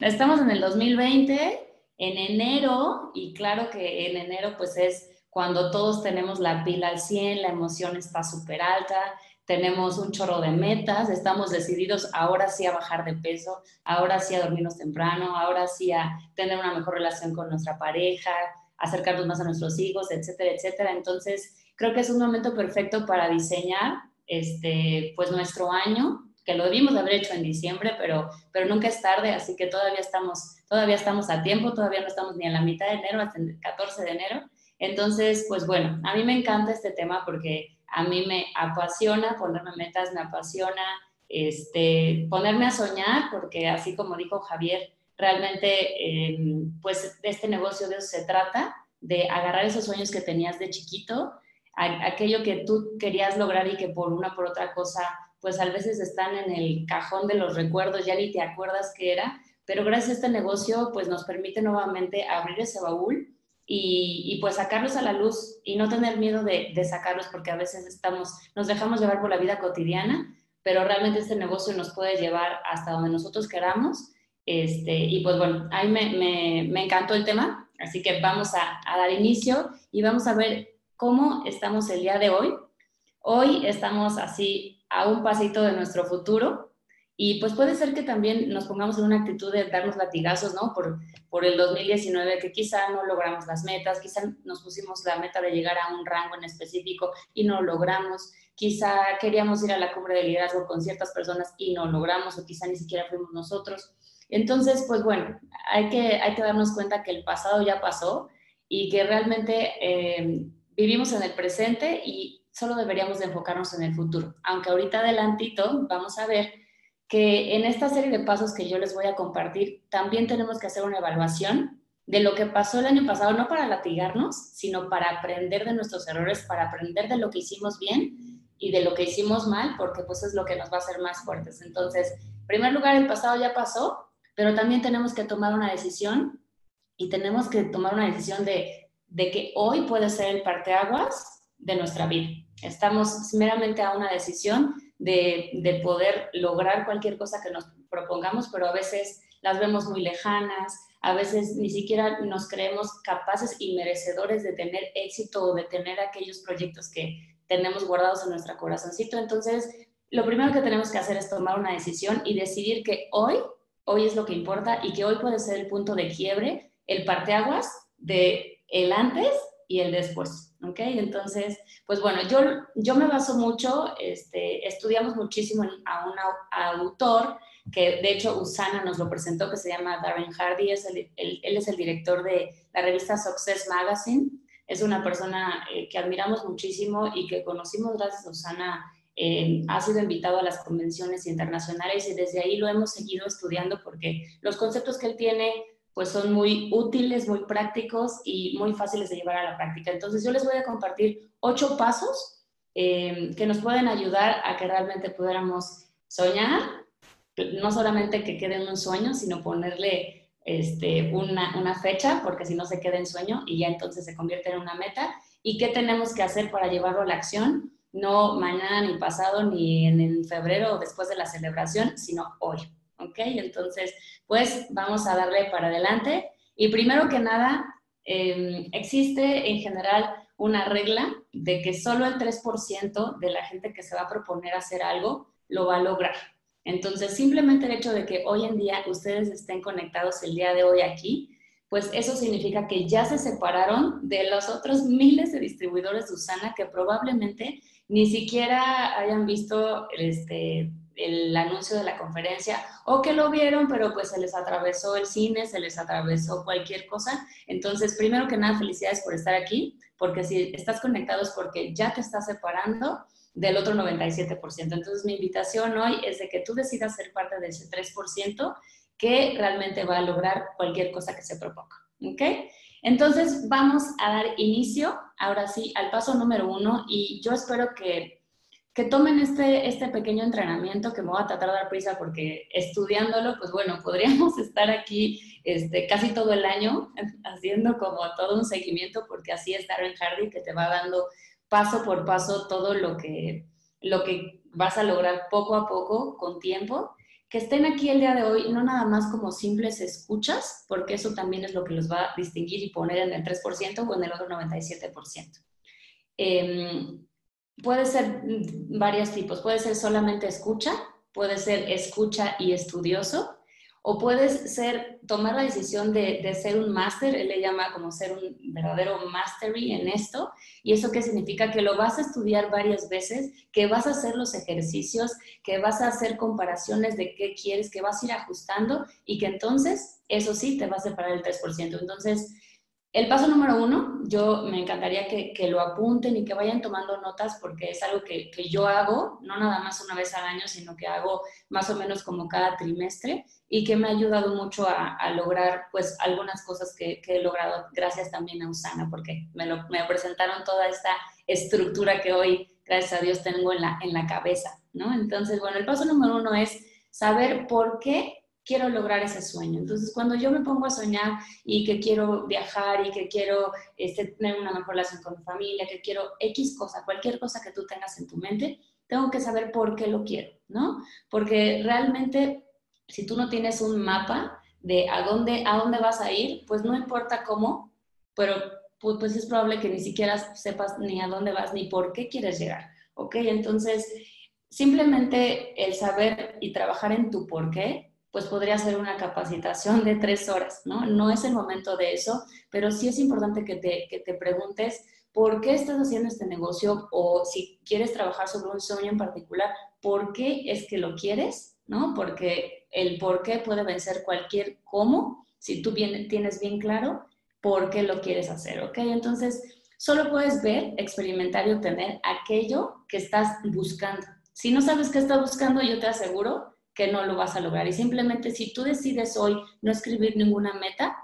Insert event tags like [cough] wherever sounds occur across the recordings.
Estamos en el 2020, en enero, y claro que en enero pues es cuando todos tenemos la pila al 100, la emoción está súper alta, tenemos un chorro de metas, estamos decididos ahora sí a bajar de peso, ahora sí a dormirnos temprano, ahora sí a tener una mejor relación con nuestra pareja, acercarnos más a nuestros hijos, etcétera, etcétera. Entonces, creo que es un momento perfecto para diseñar este, pues nuestro año, que lo debimos haber hecho en diciembre, pero, pero nunca es tarde, así que todavía estamos, todavía estamos a tiempo, todavía no estamos ni en la mitad de enero, hasta el 14 de enero. Entonces, pues bueno, a mí me encanta este tema porque a mí me apasiona ponerme metas, me apasiona este, ponerme a soñar, porque así como dijo Javier, realmente, eh, pues de este negocio de eso se trata, de agarrar esos sueños que tenías de chiquito aquello que tú querías lograr y que por una por otra cosa, pues a veces están en el cajón de los recuerdos, ya ni te acuerdas qué era, pero gracias a este negocio, pues nos permite nuevamente abrir ese baúl y, pues sacarlos a la luz y no tener miedo de, sacarlos porque a veces estamos, nos dejamos llevar por la vida cotidiana, pero realmente este negocio nos puede llevar hasta donde nosotros queramos. Este, y pues bueno, ahí me, me, encantó el tema, así que vamos a dar inicio y vamos a ver cómo estamos el día de hoy. Hoy estamos así a un pasito de nuestro futuro y pues puede ser que también nos pongamos en una actitud de darnos latigazos, ¿no? Por, por el 2019, que quizá no logramos las metas, quizá nos pusimos la meta de llegar a un rango en específico y no logramos, quizá queríamos ir a la cumbre de liderazgo con ciertas personas y no logramos, o quizá ni siquiera fuimos nosotros. Entonces, pues bueno, hay que, hay que darnos cuenta que el pasado ya pasó y que realmente eh, vivimos en el presente y solo deberíamos de enfocarnos en el futuro. Aunque ahorita adelantito vamos a ver que en esta serie de pasos que yo les voy a compartir, también tenemos que hacer una evaluación de lo que pasó el año pasado, no para latigarnos, sino para aprender de nuestros errores, para aprender de lo que hicimos bien y de lo que hicimos mal, porque pues es lo que nos va a hacer más fuertes. Entonces, en primer lugar, el pasado ya pasó, pero también tenemos que tomar una decisión y tenemos que tomar una decisión de de que hoy puede ser el parteaguas de nuestra vida. Estamos meramente a una decisión de, poder lograr cualquier cosa que nos propongamos, pero a veces las vemos muy lejanas, a veces ni siquiera nos creemos capaces y merecedores de tener éxito o de tener aquellos proyectos que tenemos guardados en nuestro corazoncito. Entonces, lo primero que tenemos que hacer es tomar una decisión y decidir que hoy, hoy es lo que importa y que hoy puede ser el punto de quiebre, el parteaguas de el antes y el después, ¿ok? Entonces, pues bueno, yo, yo me baso mucho, este, estudiamos muchísimo a un autor que de hecho Usana nos lo presentó, que se llama Darren Hardy, es él es el director de la revista Success Magazine, es una persona eh, que admiramos muchísimo y que conocimos gracias a Usana. Eh, ha sido invitado a las convenciones internacionales y desde ahí lo hemos seguido estudiando porque los conceptos que él tiene pues son muy útiles, muy prácticos y muy fáciles de llevar a la práctica. Entonces yo les voy a compartir ocho pasos eh, que nos pueden ayudar a que realmente pudiéramos soñar, no solamente que quede en un sueño, sino ponerle este, una, una fecha, porque si no se queda en sueño y ya entonces se convierte en una meta. ¿Y qué tenemos que hacer para llevarlo a la acción? No mañana, ni pasado, ni en, en febrero o después de la celebración, sino hoy. ¿Ok? Entonces, pues vamos a darle para adelante. Y primero que nada, em, existe en general una regla de que solo el 3% de la gente que se va a proponer hacer algo lo va a lograr. Entonces, simplemente el hecho de que hoy en día ustedes estén conectados el día de hoy aquí, pues eso significa que ya se separaron de los otros miles de distribuidores de Usana que probablemente ni siquiera hayan visto este, el anuncio de la conferencia o que lo vieron, pero pues se les atravesó el cine, se les atravesó cualquier cosa. Entonces, primero que nada, felicidades por estar aquí, porque si estás conectado es porque ya te estás separando del otro 97%. Entonces, mi invitación hoy es de que tú decidas ser parte de ese 3% que realmente va a lograr cualquier cosa que se proponga. ¿Ok? Entonces, vamos a dar inicio, ahora sí, al paso número uno y yo espero que, que tomen este, este pequeño entrenamiento que me voy a tratar de dar prisa porque estudiándolo, pues bueno, [laughs] podríamos estar aquí este, casi todo el año [laughs] haciendo como todo un seguimiento porque así es Darren Hardy que te va dando paso por paso todo lo que, lo que vas a lograr poco a poco con tiempo que estén aquí el día de hoy no nada más como simples escuchas, porque eso también es lo que los va a distinguir y poner en el 3% o en el otro 97%. Em, puede ser varios tipos, puede ser solamente escucha, puede ser escucha y estudioso, o puedes ser, tomar la decisión de, de ser un máster, él le llama como ser un verdadero mastery en esto, y eso qué significa que lo vas a estudiar varias veces, que vas a hacer los ejercicios, que vas a hacer comparaciones de qué quieres, que vas a ir ajustando y que entonces eso sí te va a separar el 3%. Entonces, el paso número uno, yo me encantaría que, lo apunten y que vayan tomando notas porque es algo que, yo hago, no nada más una vez al año, sino que hago más o menos como cada trimestre y que me ha ayudado mucho a, lograr pues algunas cosas que, he logrado gracias también a Usana porque me, lo, me presentaron toda esta estructura que hoy, gracias a Dios, tengo en la, en la cabeza, ¿no? Entonces, bueno, el paso número uno es saber por qué quiero lograr ese sueño. Entonces, cuando yo me pongo a soñar y que quiero viajar y que quiero este, tener una mejor relación con mi familia, que quiero X cosa, cualquier cosa que tú tengas en tu mente, tengo que saber por qué lo quiero, ¿no? Porque realmente, si tú no tienes un mapa de a dónde, a dónde vas a ir, pues no importa cómo, pero pues es probable que ni siquiera sepas ni a dónde vas ni por qué quieres llegar, ¿ok? Entonces, simplemente el saber y trabajar en tu por qué pues podría ser una capacitación de tres horas, ¿no? No es el momento de eso, pero sí es importante que te, que te preguntes por qué estás haciendo este negocio o si quieres trabajar sobre un sueño en particular, ¿por qué es que lo quieres? ¿No? Porque el por qué puede vencer cualquier cómo, si tú bien, tienes bien claro por qué lo quieres hacer, ¿ok? Entonces, solo puedes ver, experimentar y obtener aquello que estás buscando. Si no sabes qué estás buscando, yo te aseguro que no lo vas a lograr. Y simplemente si tú decides hoy no escribir ninguna meta,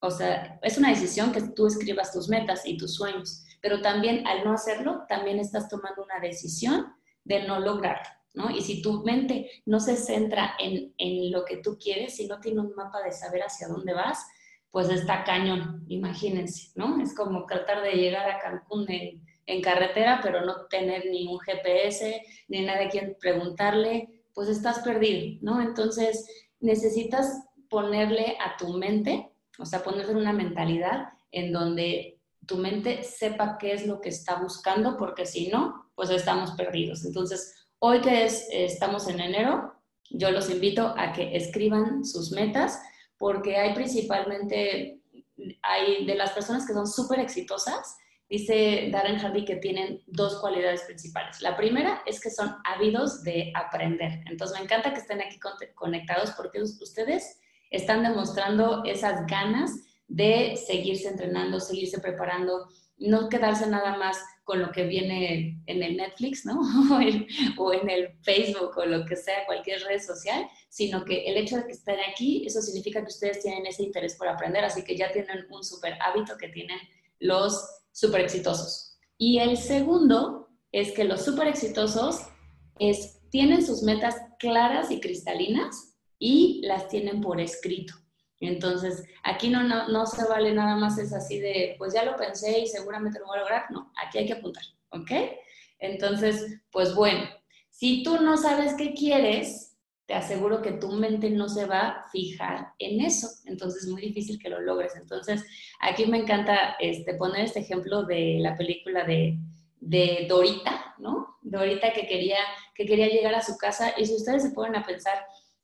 o sea, es una decisión que tú escribas tus metas y tus sueños, pero también al no hacerlo, también estás tomando una decisión de no lograrlo, ¿no? Y si tu mente no se centra en, en lo que tú quieres, si no tiene un mapa de saber hacia dónde vas, pues está cañón, imagínense, ¿no? Es como tratar de llegar a Cancún en, en carretera, pero no tener ni un GPS, ni nadie a quien preguntarle, pues estás perdido, ¿no? Entonces necesitas ponerle a tu mente, o sea, ponerle una mentalidad en donde tu mente sepa qué es lo que está buscando, porque si no, pues estamos perdidos. Entonces, hoy que es, estamos en enero, yo los invito a que escriban sus metas, porque hay principalmente, hay de las personas que son súper exitosas, Dice Darren Hardy que tienen dos cualidades principales. La primera es que son ávidos de aprender. Entonces me encanta que estén aquí conectados porque ustedes están demostrando esas ganas de seguirse entrenando, seguirse preparando, no quedarse nada más con lo que viene en el Netflix, ¿no? [laughs] o en el Facebook o lo que sea, cualquier red social, sino que el hecho de que estén aquí, eso significa que ustedes tienen ese interés por aprender, así que ya tienen un súper hábito que tienen los súper exitosos. Y el segundo es que los súper exitosos es, tienen sus metas claras y cristalinas y las tienen por escrito. Entonces, aquí no, no, no, se vale nada más es así de, pues ya lo pensé y seguramente lo voy a lograr. No, aquí hay que apuntar, ¿ok? Entonces, pues bueno, si tú no sabes qué quieres, te aseguro que tu mente no se va a fijar en eso. Entonces es muy difícil que lo logres. Entonces, aquí me encanta este, poner este ejemplo de la película de, de Dorita, ¿no? Dorita que quería, que quería llegar a su casa. Y si ustedes se ponen a pensar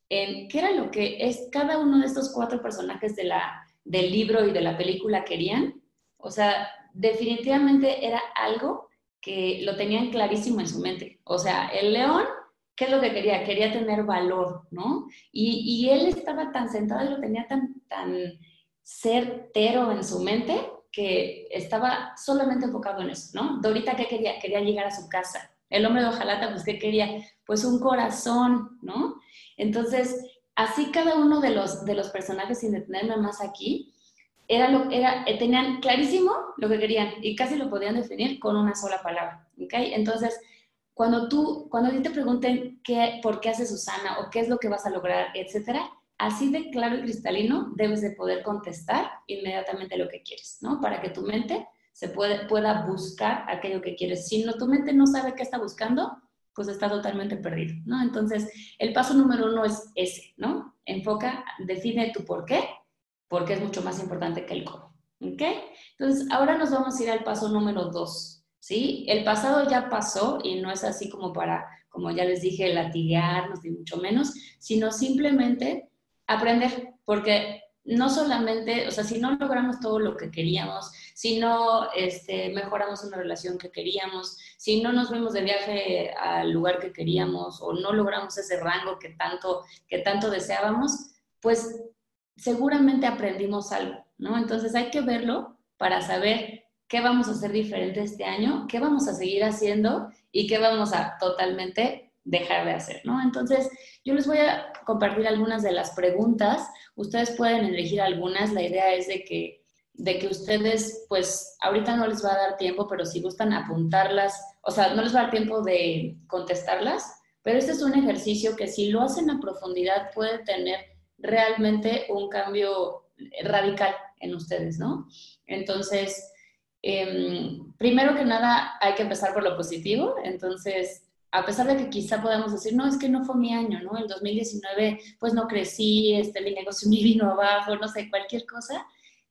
en qué era lo que es cada uno de estos cuatro personajes de la, del libro y de la película querían, o sea, definitivamente era algo que lo tenían clarísimo en su mente. O sea, el león ¿qué es lo que quería? Quería tener valor, ¿no? Y, él estaba tan sentado y lo tenía tan, tan certero en su mente que estaba solamente enfocado en eso, ¿no? Dorita, ¿qué quería? Quería llegar a su casa. El hombre de hojalata, pues, ¿qué quería? Pues un corazón, ¿no? Entonces, así cada uno de los, de los personajes, sin detenerme más aquí, era lo, era, eh, tenían clarísimo lo que querían y casi lo podían definir con una sola palabra. ¿okay? Entonces, cuando tú, cuando te pregunten qué, por qué haces Susana o qué es lo que vas a lograr, etcétera, así de claro y cristalino debes de poder contestar inmediatamente lo que quieres, ¿no? Para que tu mente se puede, pueda buscar aquello que quieres. Si no, tu mente no sabe qué está buscando, pues está totalmente perdido, ¿no? Entonces, el paso número uno es ese, ¿no? Enfoca, define tu por qué, porque es mucho más importante que el cómo, ¿ok? Entonces, ahora nos vamos a ir al paso número dos, ¿sí? El pasado ya pasó y no es así como para, como ya les dije, latigarnos ni mucho menos, sino simplemente aprender, porque no solamente, o sea, si no logramos todo lo que queríamos, si no este, mejoramos una relación que queríamos, si no nos vemos de viaje al lugar que queríamos o no logramos ese rango que tanto, que tanto deseábamos, pues seguramente aprendimos algo, ¿no? Entonces hay que verlo para saber qué vamos a hacer diferente este año, qué vamos a seguir haciendo y qué vamos a totalmente dejar de hacer, ¿no? Entonces, yo les voy a compartir algunas de las preguntas. Ustedes pueden elegir algunas. La idea es de que, de que ustedes, pues, ahorita no les va a dar tiempo, pero si gustan apuntarlas, o sea, no les va a dar tiempo de contestarlas, pero este es un ejercicio que si lo hacen a profundidad puede tener realmente un cambio radical en ustedes, ¿no? Entonces, em, primero que nada, hay que empezar por lo positivo. Entonces, a pesar de que quizá podamos decir, no, es que no fue mi año, ¿no? El 2019, pues no crecí, este, mi negocio me [laughs] vino abajo, no sé, cualquier cosa.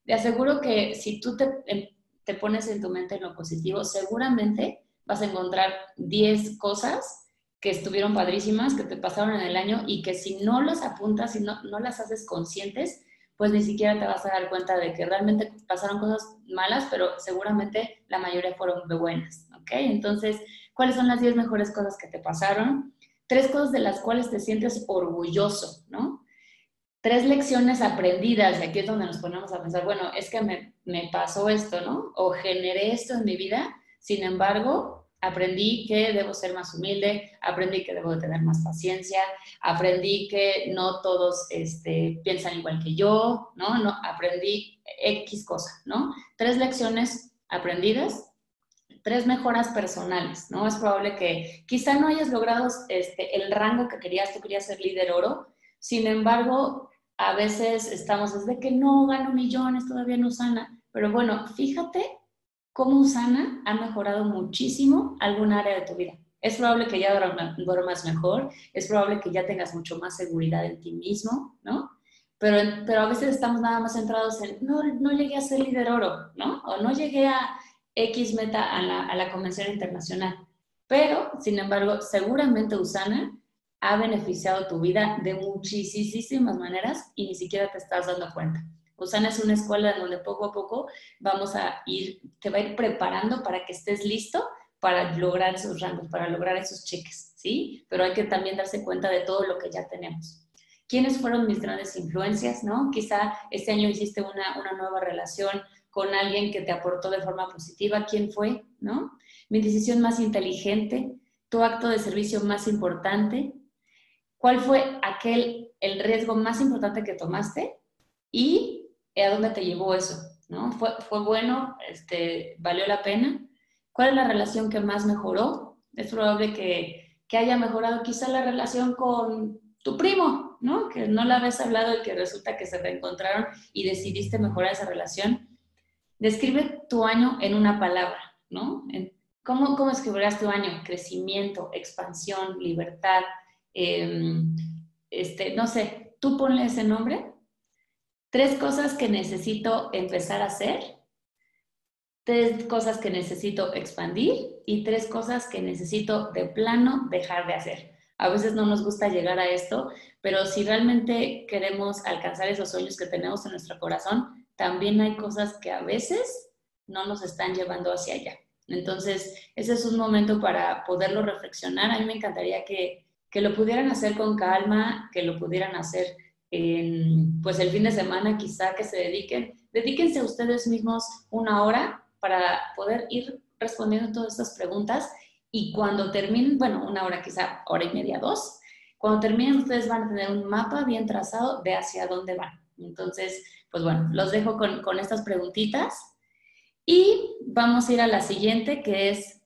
Te aseguro que si tú te, em, te pones en tu mente en lo positivo, seguramente vas a encontrar 10 cosas que estuvieron padrísimas, que te pasaron en el año y que si no las apuntas y no, no las haces conscientes, pues ni siquiera te vas a dar cuenta de que realmente pasaron cosas malas, pero seguramente la mayoría fueron buenas, ¿ok? Entonces, ¿cuáles son las 10 mejores cosas que te pasaron? Tres cosas de las cuales te sientes orgulloso, ¿no? Tres lecciones aprendidas, y aquí es donde nos ponemos a pensar, bueno, es que me, me pasó esto, ¿no? O generé esto en mi vida, sin embargo, aprendí que debo ser más humilde, aprendí que debo de tener más paciencia, aprendí que no todos este, piensan igual que yo, ¿no? no aprendí X cosa, ¿no? Tres lecciones aprendidas, tres mejoras personales, ¿no? Es probable que quizá no hayas logrado este, el rango que querías, tú querías ser líder oro, sin embargo, a veces estamos desde que no gano millones, todavía no sana, pero bueno, fíjate cómo Usana ha mejorado muchísimo algún área de tu vida. Es probable que ya duermas mejor, es probable que ya tengas mucho más seguridad en ti mismo, ¿no? Pero, pero a veces estamos nada más centrados en, no, no llegué a ser líder oro, ¿no? O no llegué a X meta a la, a la convención internacional. Pero, sin embargo, seguramente Usana ha beneficiado tu vida de muchísimas maneras y ni siquiera te estás dando cuenta. Usana es una escuela donde poco a poco vamos a ir, te va a ir preparando para que estés listo para lograr esos rangos, para lograr esos cheques, ¿sí? Pero hay que también darse cuenta de todo lo que ya tenemos. ¿Quiénes fueron mis grandes influencias, no? Quizá este año hiciste una, una nueva relación con alguien que te aportó de forma positiva. ¿Quién fue, no? Mi decisión más inteligente, tu acto de servicio más importante, ¿cuál fue aquel, el riesgo más importante que tomaste? Y a dónde te llevó eso, ¿no? ¿Fue, fue bueno? Este, ¿Valió la pena? ¿Cuál es la relación que más mejoró? Es probable que, que haya mejorado quizá la relación con tu primo, ¿no? Que no la habías hablado y que resulta que se reencontraron y decidiste mejorar esa relación. Describe tu año en una palabra, ¿no? ¿Cómo, cómo escribirás tu año? Crecimiento, expansión, libertad, em, este, no sé, tú ponle ese nombre Tres cosas que necesito empezar a hacer, tres cosas que necesito expandir y tres cosas que necesito de plano dejar de hacer. A veces no nos gusta llegar a esto, pero si realmente queremos alcanzar esos sueños que tenemos en nuestro corazón, también hay cosas que a veces no nos están llevando hacia allá. Entonces, ese es un momento para poderlo reflexionar. A mí me encantaría que, que lo pudieran hacer con calma, que lo pudieran hacer pues el fin de semana quizá que se dediquen, dedíquense ustedes mismos una hora para poder ir respondiendo todas estas preguntas y cuando terminen, bueno, una hora quizá, hora y media, dos, Cuando terminen, ustedes van a tener un mapa bien trazado de hacia dónde van. Entonces, pues bueno, los dejo con, con estas preguntitas y vamos a ir a la siguiente que es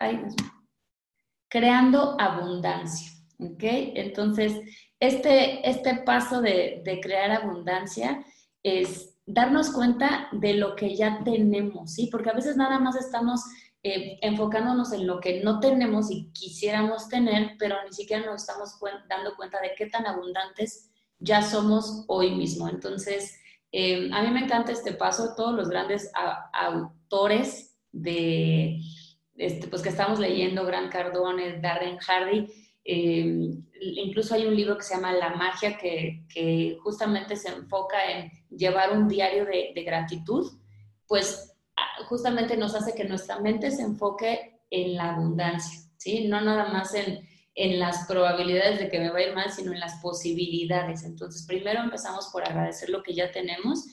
creando abundancia. ¿Ok? Entonces, este, este paso de, crear abundancia es darnos cuenta de lo que ya tenemos, ¿sí? Porque a veces nada más estamos eh, enfocándonos en lo que no tenemos y quisiéramos tener, pero ni siquiera nos estamos dando cuenta de qué tan abundantes ya somos hoy mismo. Entonces, eh, a mí me encanta este paso, todos los grandes autores de, este, pues que estamos leyendo, Gran Cardone, Darren Hardy, eh, incluso hay un libro que se llama La magia que, justamente se enfoca en llevar un diario de, gratitud, pues ah, justamente nos hace que nuestra mente se enfoque en la abundancia, ¿sí? No nada más en, en las probabilidades de que me vaya mal, sino en las posibilidades. Entonces, primero empezamos por agradecer lo que ya tenemos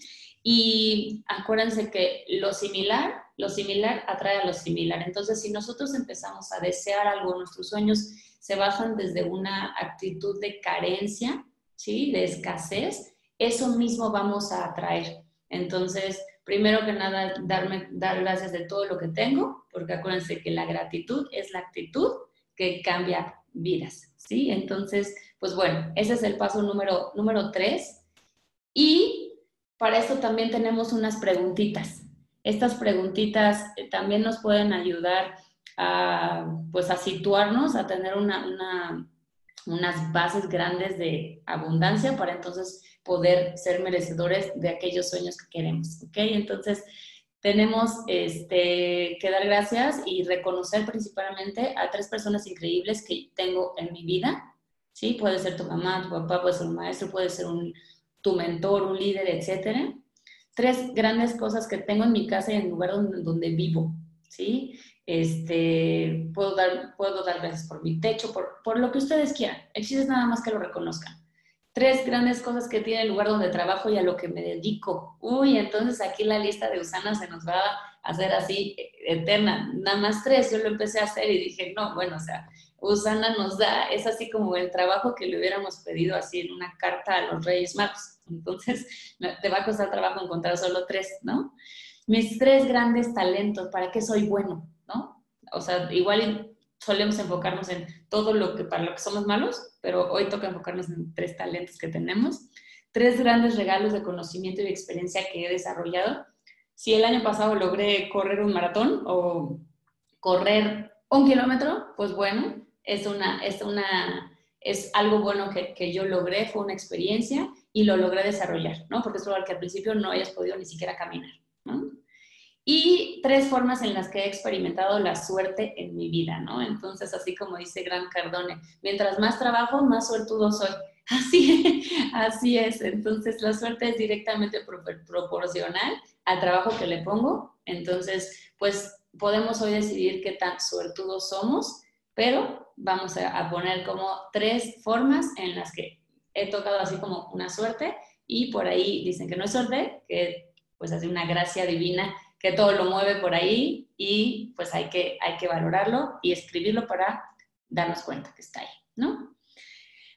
y acuérdense que lo similar, lo similar atrae a lo similar. Entonces, si nosotros empezamos a desear algo, nuestros sueños se basan desde una actitud de carencia, ¿sí? De escasez, eso mismo vamos a atraer. Entonces, primero que nada, darme, dar gracias de todo lo que tengo, porque acuérdense que la gratitud es la actitud que cambia vidas, ¿sí? Entonces, pues bueno, ese es el paso número, número tres. Y para esto también tenemos unas preguntitas. Estas preguntitas eh, también nos pueden ayudar a, pues a situarnos, a tener una, unas bases grandes de abundancia para entonces poder ser merecedores de aquellos sueños que queremos, ¿ok? Entonces, tenemos este, que dar gracias y reconocer principalmente a tres personas increíbles que tengo en mi vida, ¿sí? Puede ser tu mamá, tu papá, puede ser un maestro, puede ser un, tu mentor, un líder, etcétera. Tres grandes cosas que tengo en mi casa y en el lugar donde, vivo, ¿sí? Este, puedo, dar, puedo dar gracias por mi techo, por, por lo que ustedes quieran. Existe nada más que lo reconozcan. Tres grandes cosas que tiene el lugar donde trabajo y a lo que me dedico. Uy, entonces aquí la lista de Usana se nos va a hacer así eh, eterna. Nada más tres, yo lo empecé a hacer y dije, no, bueno, o sea, Usana nos da, es así como el trabajo que le hubiéramos pedido así en una carta a los Reyes Magos. Entonces, [laughs] te va a costar trabajo encontrar solo tres, ¿no? Mis tres grandes talentos, ¿para qué soy bueno? ¿no? O sea, igual solemos enfocarnos en todo lo que para lo que somos malos, pero hoy toca enfocarnos en tres talentos que tenemos, tres grandes regalos de conocimiento y experiencia que he desarrollado. Si el año pasado logré correr un maratón o correr un kilómetro, pues bueno, es una, es una, es algo bueno que, que, yo logré, fue una experiencia y lo logré desarrollar, ¿no? Porque es probable que al principio no hayas podido ni siquiera caminar, ¿no? y tres formas en las que he experimentado la suerte en mi vida, ¿no? Entonces, así como dice Gran Cardone, mientras más trabajo, más suertudo soy. [laughs] Así, así es. Entonces, la suerte es directamente proporcional al trabajo que le pongo. Entonces, pues podemos hoy decidir qué tan suertudos somos, pero vamos a, poner como tres formas en las que he tocado así como una suerte y por ahí dicen que no es suerte, que pues así una gracia divina que todo lo mueve por ahí y pues hay que, hay que valorarlo y escribirlo para darnos cuenta que está ahí, ¿no?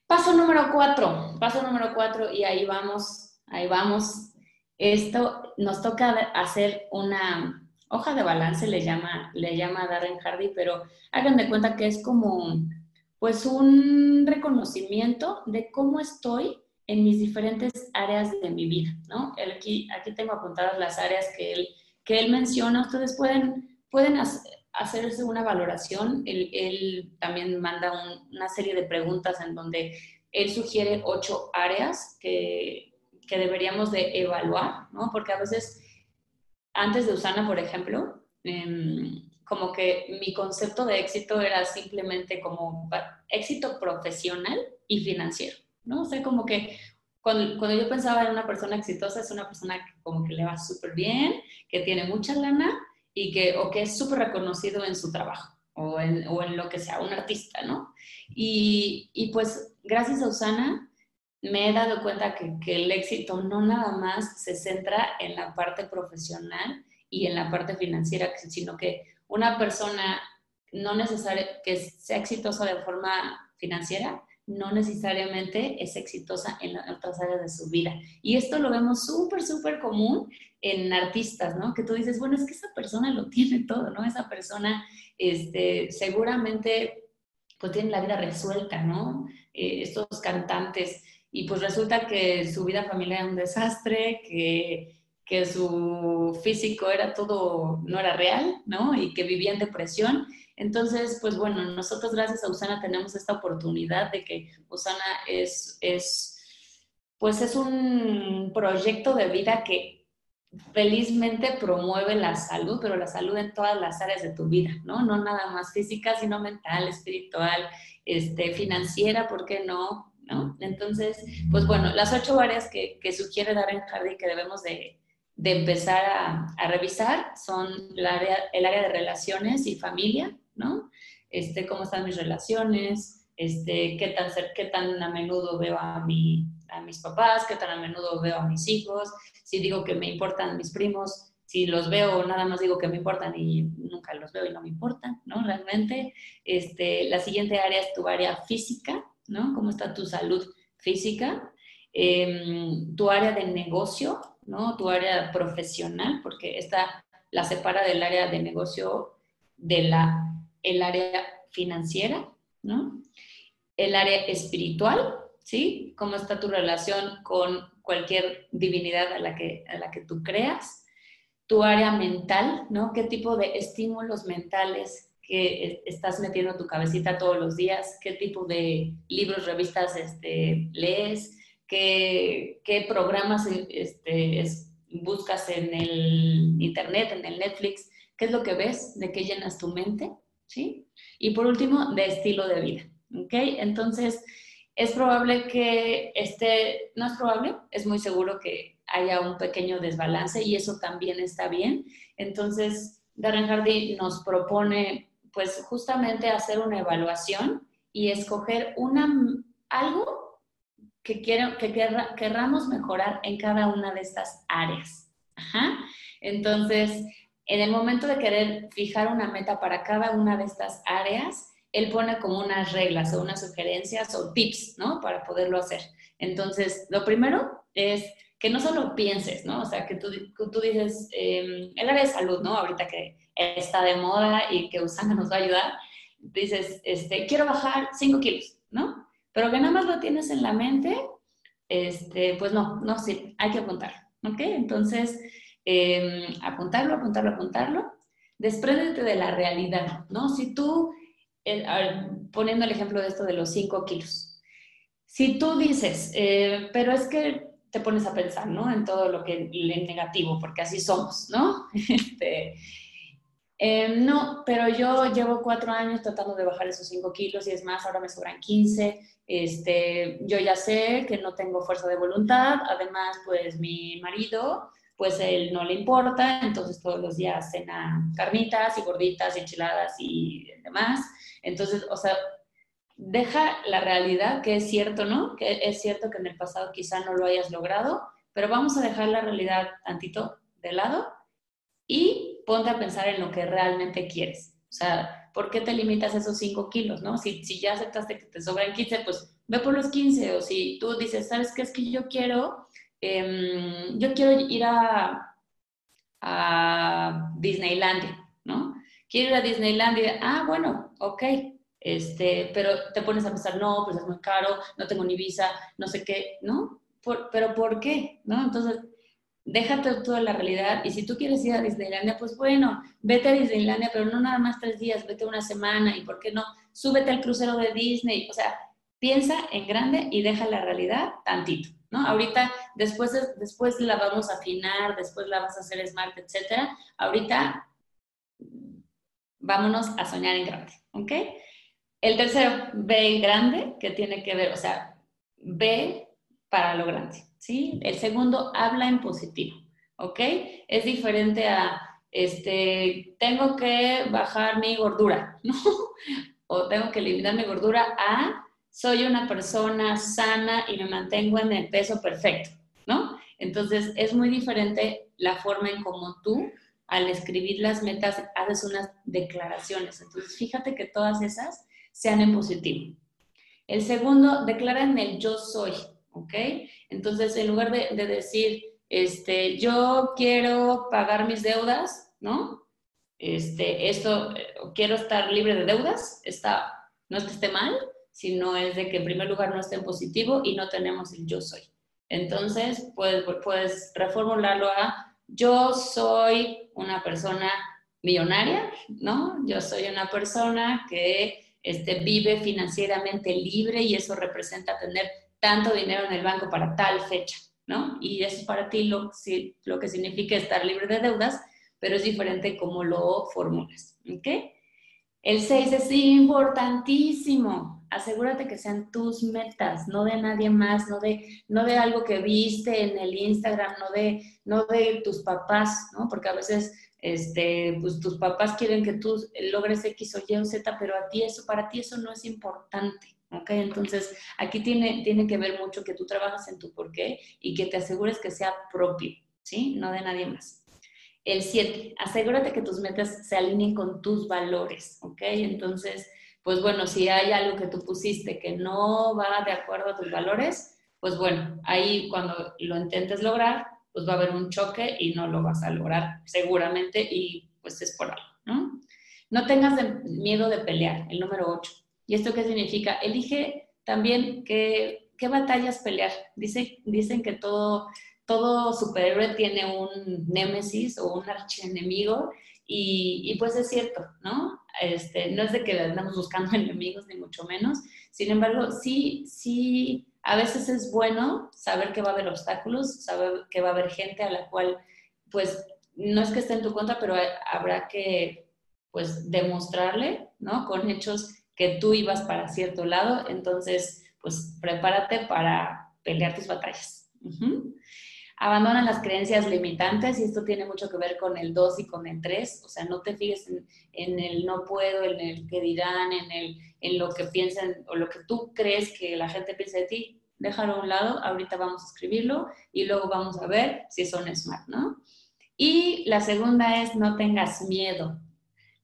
Paso número cuatro, paso número cuatro y ahí vamos, ahí vamos. Esto nos toca hacer una hoja de balance, le llama, le llama Darren Hardy, pero hagan de cuenta que es como pues un reconocimiento de cómo estoy en mis diferentes áreas de mi vida, ¿no? Aquí, aquí tengo apuntadas las áreas que él que él menciona, ustedes pueden, pueden hacerse una valoración. Él, también manda una serie de preguntas en donde él sugiere ocho áreas que, que deberíamos de evaluar, ¿no? Porque a veces, antes de Usana, por ejemplo, em, como que mi concepto de éxito era simplemente como éxito profesional y financiero, ¿no? O sea, como que cuando, yo pensaba en una persona exitosa, es una persona que como que le va súper bien, que tiene mucha lana y que, o que es súper reconocido en su trabajo o en, lo que sea, un artista, ¿no? Y, pues gracias a Usana me he dado cuenta que, que el éxito no nada más se centra en la parte profesional y en la parte financiera, sino que una persona no necesaria que sea exitosa de forma financiera no necesariamente es exitosa en otras áreas de su vida. Y esto lo vemos súper, súper común en artistas, ¿no? Que tú dices, bueno, es que esa persona lo tiene todo, ¿no? Esa persona este, seguramente pues tiene la vida resuelta, ¿no? Eh, estos cantantes. Y pues resulta que su vida familiar era un desastre, que, que su físico era todo, no era real, ¿no? Y que vivía en depresión. Entonces, pues bueno, nosotros gracias a Usana tenemos esta oportunidad de que Usana es, es pues es un proyecto de vida que felizmente promueve la salud, pero la salud en todas las áreas de tu vida, ¿no? No nada más física, sino mental, espiritual, este, financiera, ¿por qué no? ¿No? Entonces, pues bueno, las ocho áreas que, que sugiere Darren Hardy que debemos de, de empezar a, a, revisar son el área, el área de relaciones y familia, ¿no? Este, cómo están mis relaciones, este, qué, tan, qué tan a menudo veo a, mi, a mis papás, qué tan a menudo veo a mis hijos, si digo que me importan mis primos, si los veo, nada más digo que me importan y nunca los veo y no me importan, ¿no? Realmente, este, la siguiente área es tu área física, ¿no? ¿Cómo está tu salud física? Em, tu área de negocio, ¿no? Tu área profesional, porque esta la separa del área de negocio de la el área financiera, ¿no? El área espiritual, ¿sí? ¿Cómo está tu relación con cualquier divinidad a la que, a la que tú creas? Tu área mental, ¿no? ¿Qué tipo de estímulos mentales que estás metiendo tu cabecita todos los días? ¿Qué tipo de libros, revistas este, lees? ¿Qué, qué programas este, buscas en el internet, en el Netflix? ¿Qué es lo que ves? ¿De qué llenas tu mente? ¿sí? Y por último, de estilo de vida, ¿ok? Entonces, es probable que este, no es probable, es muy seguro que haya un pequeño desbalance y eso también está bien. Entonces, Darren Hardy nos propone, pues, justamente hacer una evaluación y escoger una, algo que, quiero, que querramos mejorar en cada una de estas áreas. Entonces, en el momento de querer fijar una meta para cada una de estas áreas, él pone como unas reglas o unas sugerencias o tips, ¿no? Para poderlo hacer. Entonces, lo primero es que no solo pienses, ¿no? O sea, que tú, tú dices, eh, el área de salud, ¿no? Ahorita que está de moda y que Usana nos va a ayudar, dices, este, quiero bajar 5 kilos, ¿no? Pero que nada más lo tienes en la mente, este, pues no, no, sí, hay que apuntar, ¿ok? Entonces, Em, apuntarlo, apuntarlo, apuntarlo. Despréndete de la realidad, ¿no? Si tú, poniendo el ejemplo de esto de los 5 kilos, si tú dices, eh, pero es que te pones a pensar, ¿no? En todo lo que es negativo, porque así somos, ¿no? [laughs] Este, em, no, pero yo llevo cuatro años tratando de bajar esos 5 kilos y es más, ahora me sobran 15. Este, yo ya sé que no tengo fuerza de voluntad, además, pues mi marido pues él no le importa, entonces todos los días cena carnitas y gorditas y enchiladas y demás. Entonces, o sea, deja la realidad, que es cierto, ¿no? Que es cierto que en el pasado quizá no lo hayas logrado, pero vamos a dejar la realidad tantito de lado y ponte a pensar en lo que realmente quieres. O sea, ¿por qué te limitas a esos 5 kilos, no? Si, si ya aceptaste que te sobran 15, pues ve por los 15. O si tú dices, ¿sabes qué? Es que yo quiero Em, yo quiero ir a, a Disneylandia, ¿no? Quiero ir a Disneylandia, ah, bueno, ok, este, pero te pones a pensar, no, pues es muy caro, no tengo ni visa, no sé qué, ¿no? pero ¿por qué? ¿No? Entonces, déjate toda la realidad y si tú quieres ir a Disneylandia, pues bueno, vete a Disneylandia, pero no nada más tres días, vete una semana y ¿por qué no? Súbete al crucero de Disney, o sea, piensa en grande y deja la realidad tantito. ¿no? Ahorita, después, después la vamos a afinar, después la vas a hacer smart, etcétera. Ahorita, vámonos a soñar en grande, ¿ok? El tercero, ve grande, que tiene que ver, o sea, ve para lo grande, ¿sí? El segundo, habla en positivo, ¿ok? Es diferente a, este, tengo que bajar mi gordura, [laughs] ¿no? O tengo que eliminar mi gordura a, soy una persona sana y me mantengo en el peso perfecto, ¿no? Entonces es muy diferente la forma en cómo tú al escribir las metas haces unas declaraciones. Entonces fíjate que todas esas sean en positivo. El segundo, declaren el yo soy, ¿ok? Entonces, en lugar de, de decir, este, yo quiero pagar mis deudas, ¿no? Este, esto, eh, quiero estar libre de deudas, está, no es que esté mal, sino es de que en primer lugar no esté en positivo y no tenemos el yo soy. Entonces, puedes, puedes reformularlo a yo soy una persona millonaria, ¿no? Yo soy una persona que este, vive financieramente libre y eso representa tener tanto dinero en el banco para tal fecha, ¿no? Y eso para ti lo, lo que significa estar libre de deudas, pero es diferente cómo lo formulas, ¿ok? El 6 es importantísimo. Asegúrate que sean tus metas, no de nadie más, no de, no de algo que viste en el Instagram, no de, no de tus papás, ¿no? Porque a veces este, pues tus papás quieren que tú logres X o Y o Z, pero a ti eso, para ti eso no es importante. ¿Ok? Entonces, aquí tiene, tiene que ver mucho que tú trabajas en tu porqué y que te asegures que sea propio, ¿sí? No de nadie más. El 7, asegúrate que tus metas se alineen con tus valores, ¿ok? Entonces, pues bueno, si hay algo que tú pusiste que no va de acuerdo a tus valores, pues bueno, ahí cuando lo intentes lograr, pues va a haber un choque y no lo vas a lograr seguramente y pues es por algo, ¿no? No tengas miedo de pelear, el número 8. ¿Y esto qué significa? Elige también qué, qué batallas pelear. Dice, dicen que todo, todo superhéroe tiene un némesis o un archienemigo y, y pues es cierto, ¿no? Este, no es de que andamos buscando [laughs] enemigos ni mucho menos, sin embargo, sí, sí a veces es bueno saber que va a haber obstáculos, saber que va a haber gente a la cual, pues, no es que esté en tu contra, pero habrá que, pues, demostrarle, ¿no? Con hechos que tú ibas para cierto lado, entonces, pues, prepárate para pelear tus batallas. Abandona las creencias limitantes y esto tiene mucho que ver con el 2 y con el 3, o sea, no te fijes en, en, el no puedo, en el que dirán, en, el, en lo que piensan o lo que tú crees que la gente piensa de ti, déjalo a un lado, ahorita vamos a escribirlo y luego vamos a ver si son smart, ¿no? Y la segunda es no tengas miedo.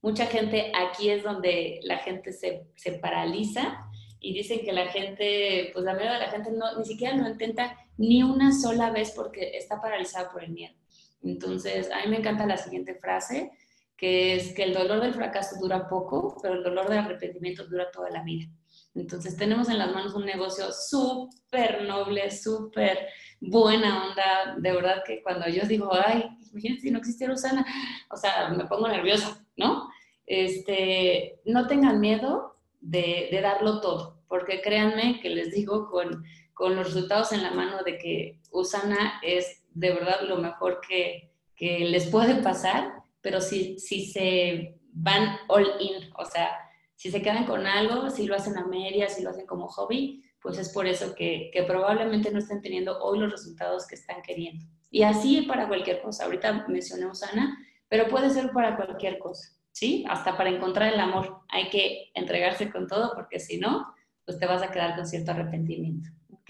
Mucha gente, aquí es donde la gente se, se paraliza y dicen que la gente, pues la mayoría de la gente no, ni siquiera lo intenta ni una sola vez porque está paralizada por el miedo. Entonces, a mí me encanta la siguiente frase, que es que el dolor del fracaso dura poco, pero el dolor del arrepentimiento dura toda la vida. Entonces, tenemos en las manos un negocio súper noble, súper buena onda. De verdad que cuando yo digo, ay, imagínate si no existiera Usana, o sea, me pongo nerviosa, ¿no? Este, no tengan miedo de, darlo todo, porque créanme que les digo con los resultados en la mano de que Usana es de verdad lo mejor que, les puede pasar, pero si, se van all in, o sea, si se quedan con algo, si lo hacen a medias, si lo hacen como hobby, pues es por eso que, que, probablemente no estén teniendo hoy los resultados que están queriendo. Y así para cualquier cosa. Ahorita mencioné Usana, pero puede ser para cualquier cosa, ¿sí? Hasta para encontrar el amor. Hay que entregarse con todo porque si no, pues te vas a quedar con cierto arrepentimiento. ¿ok?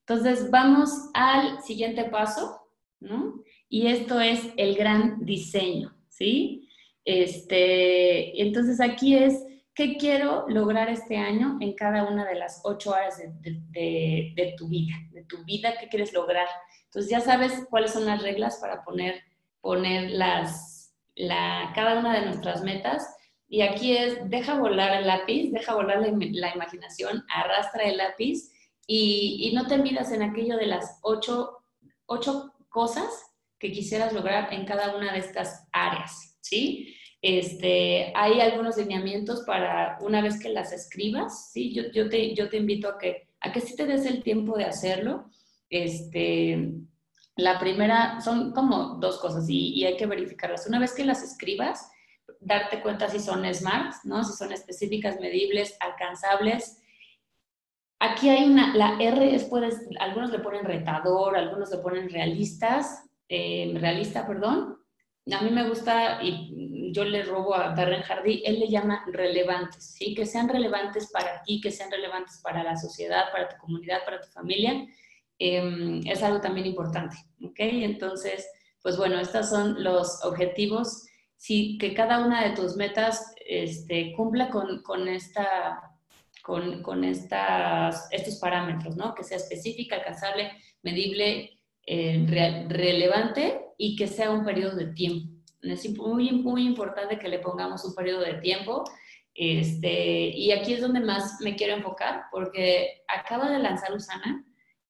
Entonces vamos al siguiente paso, ¿no? Y esto es el gran diseño, ¿sí? Este, entonces aquí es, ¿qué quiero lograr este año en cada una de las ocho áreas de, tu vida? De tu vida, ¿qué quieres lograr? Entonces ya sabes cuáles son las reglas para poner, poner las, la, cada una de nuestras metas. Y aquí es, deja volar el lápiz, deja volar la, imaginación, arrastra el lápiz y, no te midas en aquello de las ocho, ocho cosas que quisieras lograr en cada una de estas áreas, ¿sí? Este, hay algunos lineamientos para una vez que las escribas, ¿sí? Yo, yo, te, yo te invito a que, a que sí te des el tiempo de hacerlo. Este, la primera son como dos cosas y, hay que verificarlas. Una vez que las escribas, darte cuenta si son smart, ¿no? Si son específicas, medibles, alcanzables Aquí hay una, la R es, puedes, algunos le ponen retador, algunos le ponen realistas, eh, realista, perdón. A mí me gusta, y yo le robo a Darren Hardy, él le llama relevantes, ¿sí? Que sean relevantes para ti, que sean relevantes para la sociedad, para tu comunidad, para tu familia, em, es algo también importante, ¿ok? Entonces, pues bueno, estos son los objetivos. Si que cada una de tus metas este, cumpla con, con esta con, con estas, estos parámetros, ¿no? Que sea específica, alcanzable, medible, eh, relevante y que sea un periodo de tiempo. Es muy, muy importante que le pongamos un periodo de tiempo. Este, y aquí es donde más me quiero enfocar, porque acaba de lanzar Usana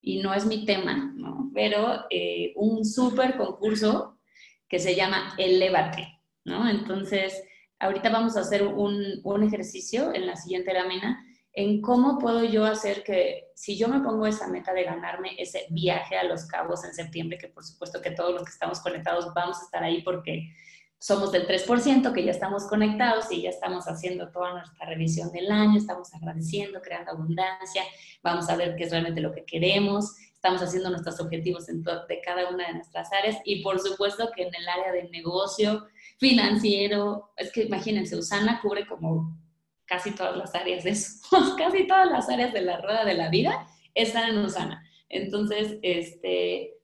y no es mi tema, ¿no? Pero eh, un súper concurso que se llama Elevate, ¿no? Entonces, ahorita vamos a hacer un, un ejercicio en la siguiente lámina en cómo puedo yo hacer que, si yo me pongo esa meta de ganarme ese viaje a Los Cabos en septiembre, que por supuesto que todos los que estamos conectados vamos a estar ahí porque somos del 3%, que ya estamos conectados y ya estamos haciendo toda nuestra revisión del año, estamos agradeciendo, creando abundancia, vamos a ver qué es realmente lo que queremos, estamos haciendo nuestros objetivos en de cada una de nuestras áreas y por supuesto que en el área del negocio, financiero, es que imagínense, Usana cubre como casi todas las áreas de eso, [laughs] casi todas las áreas de la rueda de la vida están en Usana. Entonces, este,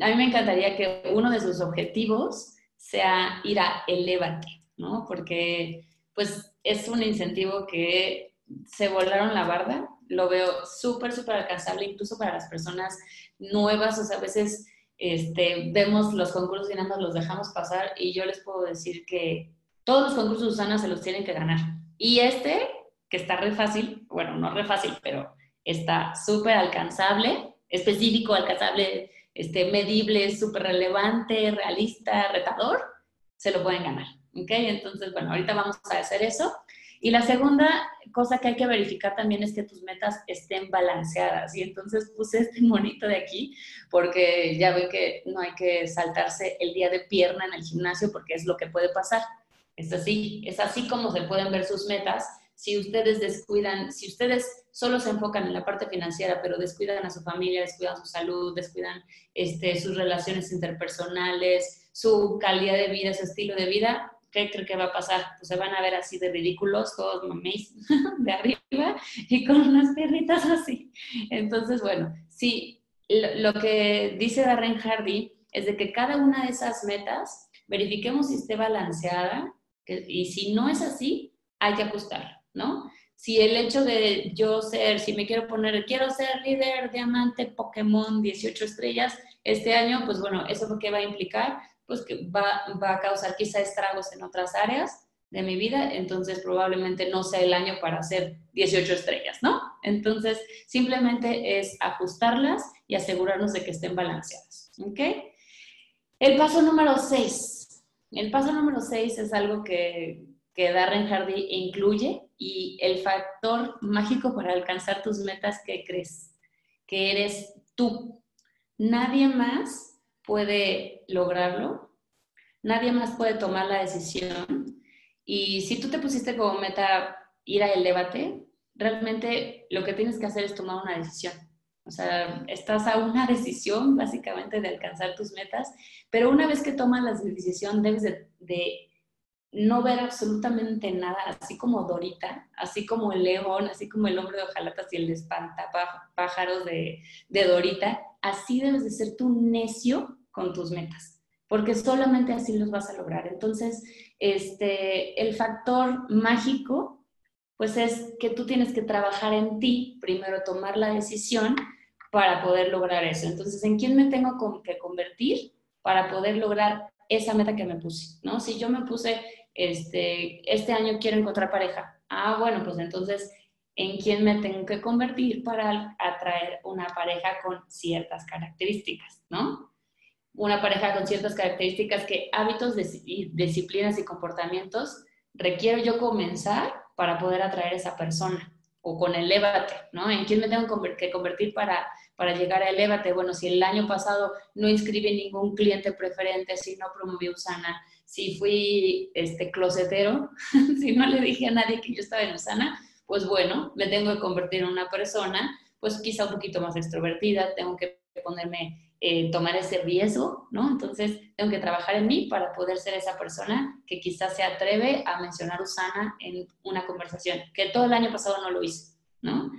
a mí me encantaría que uno de sus objetivos sea ir a Elevate, ¿no? Porque pues es un incentivo que se volaron la barda, lo veo súper, súper alcanzable, incluso para las personas nuevas, o sea, a veces este, vemos los concursos y nada los dejamos pasar y yo les puedo decir que todos los concursos Usana se los tienen que ganar. Y este, que está re fácil, bueno, no re fácil, pero está súper alcanzable, específico, alcanzable, este, medible, súper relevante, realista, retador, se lo pueden ganar. ¿Ok? Entonces, bueno, ahorita vamos a hacer eso. Y la segunda cosa que hay que verificar también es que tus metas estén balanceadas. Y entonces puse este monito de aquí porque ya ven que no hay que saltarse el día de pierna en el gimnasio porque es lo que puede pasar. Es así, es así como se pueden ver sus metas. Si ustedes descuidan, si ustedes solo se enfocan en la parte financiera, pero descuidan a su familia, descuidan su salud, descuidan este, sus relaciones interpersonales, su calidad de vida, su estilo de vida, ¿qué creo que va a pasar? Pues se van a ver así de ridículos, todos maméis [laughs] de arriba y con unas piernitas así. Entonces, bueno, sí, lo, que dice Darren Hardy es de que cada una de esas metas verifiquemos si esté balanceada y si no es así, hay que ajustar, ¿no? si el hecho de yo ser, si me quiero poner, quiero ser líder, diamante, Pokémon, 18 estrellas este año, pues bueno, eso lo que va a implicar, pues que va, va a causar quizá estragos en otras áreas de mi vida, entonces probablemente no sea el año para hacer 18 estrellas, ¿no? Entonces, simplemente es ajustarlas y asegurarnos de que estén balanceadas, ¿ok? El paso número 6. El paso número 6 es algo que que Darren Hardy incluye y el factor mágico para alcanzar tus metas que crees, que eres tú. Nadie más puede lograrlo, nadie más puede tomar la decisión. Y si tú te pusiste como meta ir a Elevate, realmente lo que tienes que hacer es tomar una decisión. O sea, estás a una [laughs] decisión básicamente de alcanzar tus metas, pero una vez que tomas la decisión debes de, de no ver absolutamente nada, así como Dorita, así como el león, así como el hombre de hojalatas y el espantapájaros de, de Dorita, así debes de ser tú necio con tus metas, porque solamente así los vas a lograr. Entonces, este, el factor mágico, pues es que tú tienes que trabajar en ti, primero tomar la decisión para poder lograr eso. Entonces, ¿en quién me tengo que convertir para poder lograr esa meta que me puse, ¿no? Si yo me puse, este, este año quiero encontrar pareja, ah, bueno, pues entonces, ¿en quién me tengo que convertir para atraer una pareja con ciertas características, ¿no? Una pareja con ciertas características, que hábitos, disciplinas y comportamientos requiero yo comenzar para poder atraer a esa persona o con el Lévate, ¿no? ¿En quién me tengo que convertir para, para llegar a Elévate? Bueno, si el año pasado no inscribí ningún cliente preferente, si no promoví Usana, si fui este, closetero, [laughs] si no le dije a nadie que yo estaba en Usana, pues bueno, me tengo que convertir en una persona, pues quizá un poquito más extrovertida, tengo que ponerme, eh, tomar ese riesgo, ¿no? Entonces, tengo que trabajar en mí para poder ser esa persona que quizás se atreve a mencionar Usana en una conversación, que todo el año pasado no lo hice, ¿no?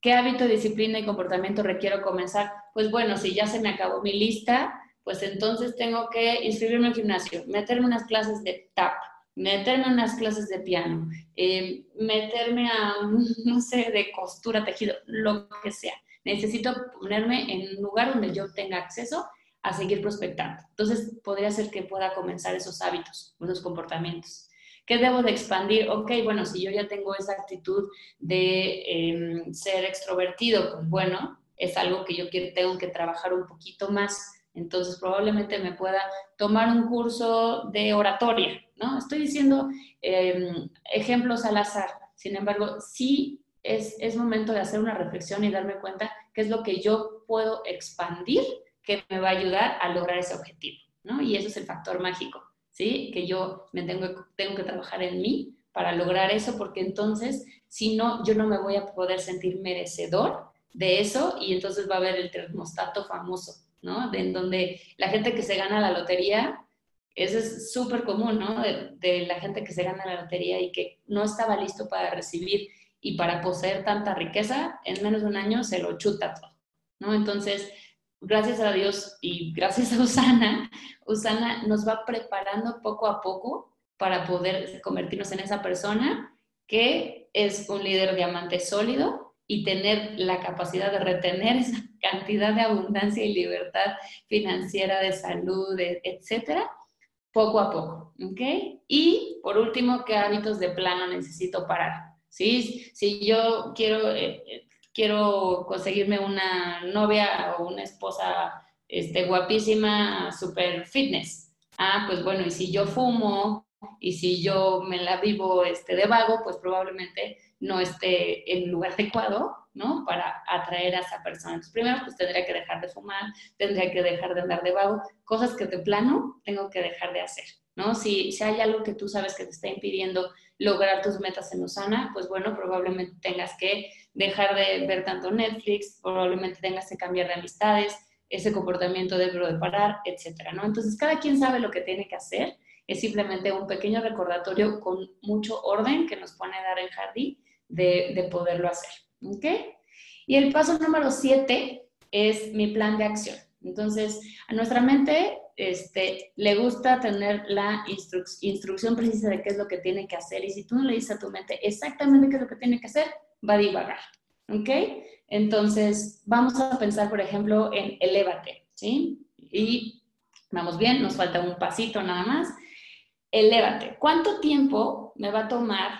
¿Qué hábito, disciplina y comportamiento requiero comenzar? Pues bueno, si ya se me acabó mi lista, pues entonces tengo que inscribirme al gimnasio, meterme unas clases de TAP, meterme en unas clases de piano, eh, meterme a, [laughs] no sé, de costura, tejido, lo que sea. Necesito ponerme en un lugar donde yo tenga acceso a seguir prospectando. Entonces, podría ser que pueda comenzar esos hábitos, esos comportamientos. ¿Qué debo de expandir? Ok, bueno, si yo ya tengo esa actitud de em, ser extrovertido, pues bueno, es algo que yo tengo que trabajar un poquito más. Entonces, probablemente me pueda tomar un curso de oratoria, ¿no? Estoy diciendo em, ejemplos al azar. Sin embargo, sí es, es momento de hacer una reflexión y darme cuenta qué es lo que yo puedo expandir que me va a ayudar a lograr ese objetivo, ¿no? Y ese es el factor mágico, ¿sí? Que yo me tengo, tengo que trabajar en mí para lograr eso, porque entonces, si no, yo no me voy a poder sentir merecedor de eso y entonces va a haber el termostato famoso, ¿no? En donde la gente que se gana la lotería, eso es súper común, ¿no? De, de, la gente que se gana la lotería y que no estaba listo para recibir y para poseer tanta riqueza, en menos de un año se lo chuta todo, ¿no? Entonces, gracias a Dios y [laughs] gracias a Usana, Usana nos va preparando poco a poco para poder convertirnos en esa persona que es un líder diamante sólido y tener la capacidad de retener esa [laughs] cantidad de abundancia y libertad financiera, de salud, etcétera, poco a poco, ¿ok? Y por último, ¿qué hábitos de plano necesito parar? ¿Sí? Si yo quiero eh, eh, quiero conseguirme una novia o una esposa este, guapísima, super fitness. Ah, pues bueno, y si yo fumo y si yo me la vivo este, de vago, pues probablemente no esté en el lugar adecuado, ¿no? Para atraer a esa persona. Entonces, primero, pues tendría que dejar de fumar, tendría que dejar de andar de vago, cosas que de plano tengo que dejar de hacer, ¿no? Si, si hay algo que tú sabes que te está impidiendo lograr tus metas en Usana, pues bueno, probablemente tengas que dejar de ver tanto Netflix, probablemente tengas que cambiar de amistades, ese comportamiento debo de parar, etcétera, ¿no? Entonces, cada quien sabe lo que tiene que hacer, es simplemente un pequeño recordatorio con mucho orden que nos pone a dar el jardín de, de poderlo hacer, ¿ok? Y el paso número siete es mi plan de acción. Entonces, a nuestra mente este, le gusta tener la instrucción precisa de qué es lo que tiene que hacer. Y si tú no le dices a tu mente exactamente qué es lo que tiene que hacer, va a divagar. ¿Ok? Entonces, vamos a pensar, por ejemplo, en elévate, ¿sí? Y vamos bien, nos falta un pasito nada más. Elévate. ¿Cuánto tiempo me va a tomar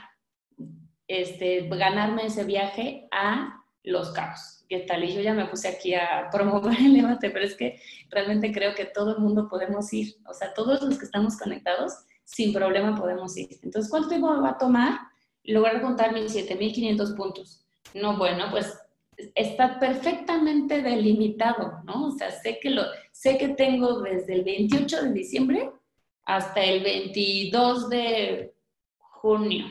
este, ganarme ese viaje a Los Cabos? ¿qué tal? Y yo ya me puse aquí a promover el debate, pero es que realmente creo que todo el mundo podemos ir, o sea, todos los que estamos conectados, sin problema podemos ir. Entonces, ¿cuánto tiempo me va a tomar lograr contar mis 7.500 puntos? No, bueno, pues está perfectamente delimitado, ¿no? O sea, sé que, lo, sé que tengo desde el 28 de diciembre hasta el 22 de junio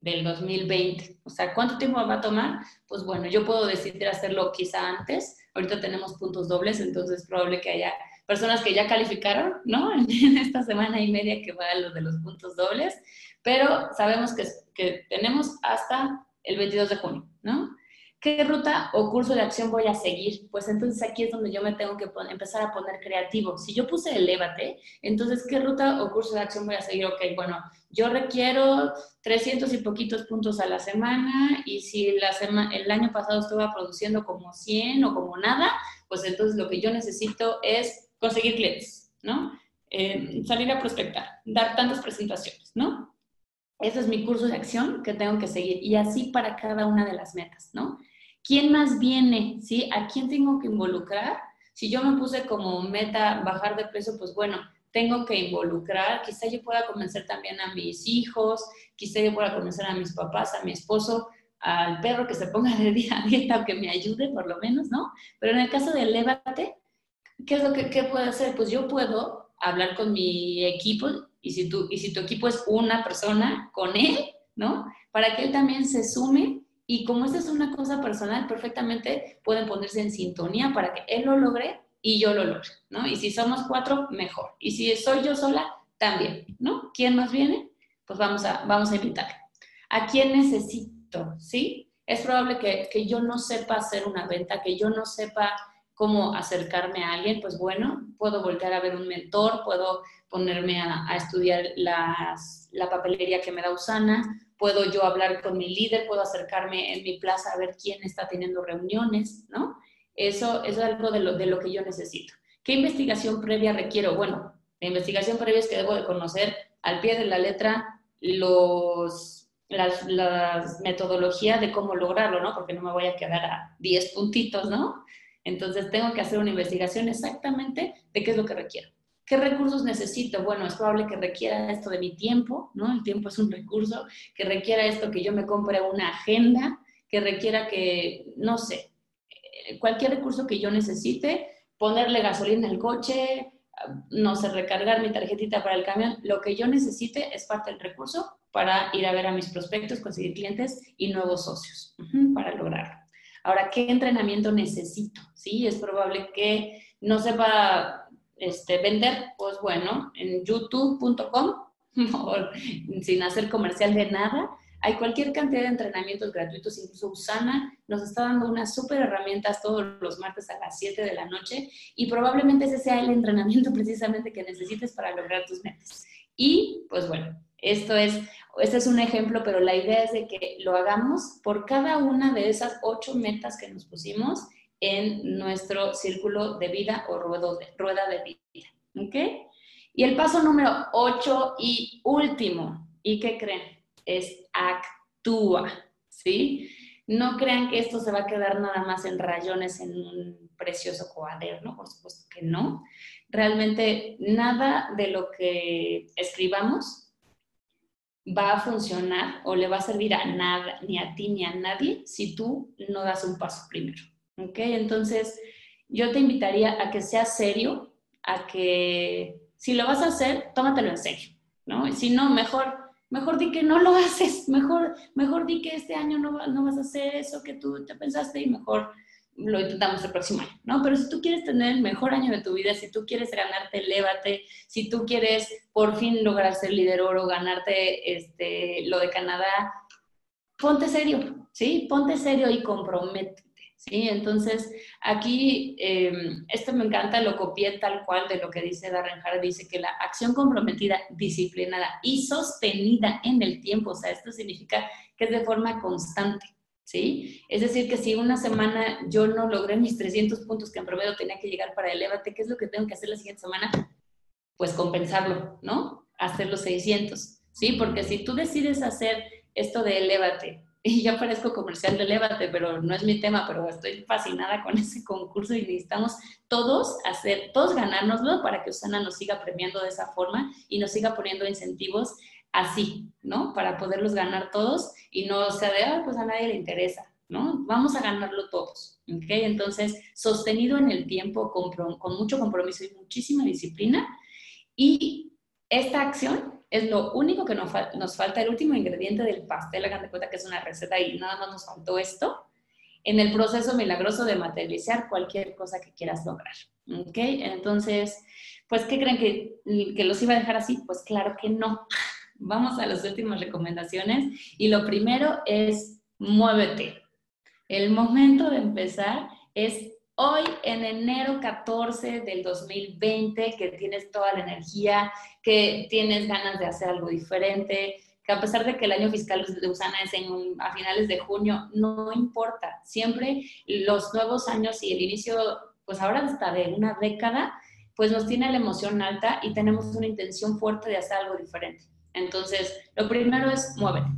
del 2020. O sea, ¿cuánto tiempo va a tomar? Pues bueno, yo puedo decidir hacerlo quizá antes. Ahorita tenemos puntos dobles, entonces es probable que haya personas que ya calificaron, ¿no? [laughs] En esta semana y media que va lo de los puntos dobles, pero sabemos que, que tenemos hasta el 22 de junio, ¿no? ¿Qué ruta o curso de acción voy a seguir? Pues entonces aquí es donde yo me tengo que empezar a poner creativo. Si yo puse elévate, entonces ¿qué ruta o curso de acción voy a seguir? Ok, bueno, yo requiero 300 y poquitos puntos a la semana y si la el año pasado estuve produciendo como 100 o como nada, pues entonces lo que yo necesito es conseguir clientes, ¿no? Eh, salir a prospectar, dar tantas presentaciones, ¿no? Ese es mi curso de acción que tengo que seguir y así para cada una de las metas, ¿no? ¿Quién más viene? ¿Sí? ¿A quién tengo que involucrar? Si yo me puse como meta bajar de peso, pues bueno, tengo que involucrar, quizá yo pueda convencer también a mis hijos, quizá yo pueda convencer a mis papás, a mi esposo, al perro que se ponga de día a dieta o que me ayude por lo menos, ¿no? Pero en el caso del Lévate, ¿qué es lo que qué puedo hacer? Pues yo puedo hablar con mi equipo y si, tú, y si tu equipo es una persona, con él, ¿no? Para que él también se sume y como esta es una cosa personal, perfectamente pueden ponerse en sintonía para que él lo logre y yo lo logre, ¿no? Y si somos cuatro, mejor. Y si soy yo sola, también, ¿no? ¿Quién más viene? Pues vamos a, vamos a invitar. ¿A quién necesito? ¿Sí? Es probable que, que yo no sepa hacer una venta, que yo no sepa cómo acercarme a alguien, pues bueno, puedo voltear a ver un mentor, puedo ponerme a, estudiar las, la papelería que me da Usana, puedo yo hablar con mi líder, puedo acercarme en mi plaza a ver quién está teniendo reuniones, ¿no? Eso, eso es algo de lo, de lo que yo necesito. ¿Qué investigación previa requiero? Bueno, la investigación previa es que debo de conocer al pie de la letra los, las, las metodologías de cómo lograrlo, ¿no? Porque no me voy a quedar a 10 puntitos, ¿no? Entonces tengo que hacer una investigación exactamente de qué es lo que requiero. ¿Qué recursos necesito? Bueno, es probable que requiera esto de mi tiempo, ¿no? El tiempo es un recurso, que requiera esto que yo me compre una agenda, que requiera que, no sé, eh, cualquier recurso que yo necesite, ponerle gasolina al coche, no sé, recargar mi tarjetita para el camión, lo que yo necesite es parte del recurso para ir a ver a mis prospectos, conseguir clientes y nuevos socios para lograrlo. Ahora, ¿qué entrenamiento necesito? Sí, es probable que no sepa este, vender, pues bueno, en youtube.com, [laughs] sin hacer comercial de nada, hay cualquier cantidad de entrenamientos gratuitos, incluso Usana nos está dando unas súper herramientas todos los martes a las 7 de la noche y probablemente ese sea el entrenamiento [laughs] precisamente que necesites para lograr tus metas. Y pues bueno, esto es, este es un ejemplo, pero la idea es de que lo hagamos por cada una de esas ocho metas que nos pusimos en nuestro círculo de vida o rueda de vida. ¿Ok? Y el paso número ocho y último, ¿y qué creen? es actúa, ¿sí? No crean que esto se va a quedar nada más en rayones en un precioso cuaderno, por supuesto que no. Realmente nada de lo que escribamos va a funcionar o le va a servir a nada, ni a ti ni a nadie, si tú no das un paso primero. ¿Ok? Entonces, yo te invitaría a que seas serio, a que si lo vas a hacer, tómatelo en serio, ¿no? Y si no, mejor mejor di que no lo [laughs] haces, mejor, mejor di que este año no, no vas a hacer eso que tú te pensaste y mejor lo intentamos el próximo año, ¿no? Pero si tú quieres tener el mejor año de tu vida, si tú quieres ganarte, elévate, si tú quieres por fin lograr ser líder oro, ganarte este, lo de Canadá, ponte serio, ¿sí? Ponte serio y compromete. ¿Sí? Entonces, aquí, em, esto me encanta, lo copié tal cual de lo que dice Darren Hart, dice que la acción comprometida, disciplinada y sostenida en el tiempo, o sea, esto significa que es de forma constante, ¿sí? Es decir, que si una semana yo no logré mis 300 puntos que en promedio tenía que llegar para Elevate, ¿qué es lo que tengo que hacer la siguiente semana? Pues compensarlo, ¿no? Hacer los 600, ¿sí? Porque si tú decides hacer esto de Elevate y ya parezco comercial de Lévate, pero no es mi tema, pero estoy fascinada con ese concurso y necesitamos todos hacer, todos ganárnoslo para que Usana nos siga premiando de esa forma y nos siga poniendo incentivos así, ¿no? Para poderlos ganar todos y no sea de, ah, pues a nadie le interesa, ¿no? Vamos a ganarlo todos, ¿ok? Entonces, sostenido en el tiempo, con, con mucho compromiso y muchísima disciplina y esta acción es lo único que nos, falta, el último ingrediente del pastel, hagan de cuenta que es una receta y nada más nos faltó esto, en el proceso milagroso de materializar cualquier cosa que quieras lograr. ¿Ok? Entonces, pues, ¿qué creen que, que los iba a dejar así? Pues claro que no. [laughs] Vamos a las últimas recomendaciones y lo primero es muévete. El momento de empezar es hoy en enero 14 del 2020, que tienes toda la energía, que tienes ganas de hacer algo diferente, que a pesar de que el año fiscal de Usana es en, a finales de junio, no importa. Siempre los nuevos años y el inicio, pues ahora hasta de una década, pues nos tiene la emoción alta y tenemos una intención fuerte de hacer algo diferente. Entonces, lo primero es muévete.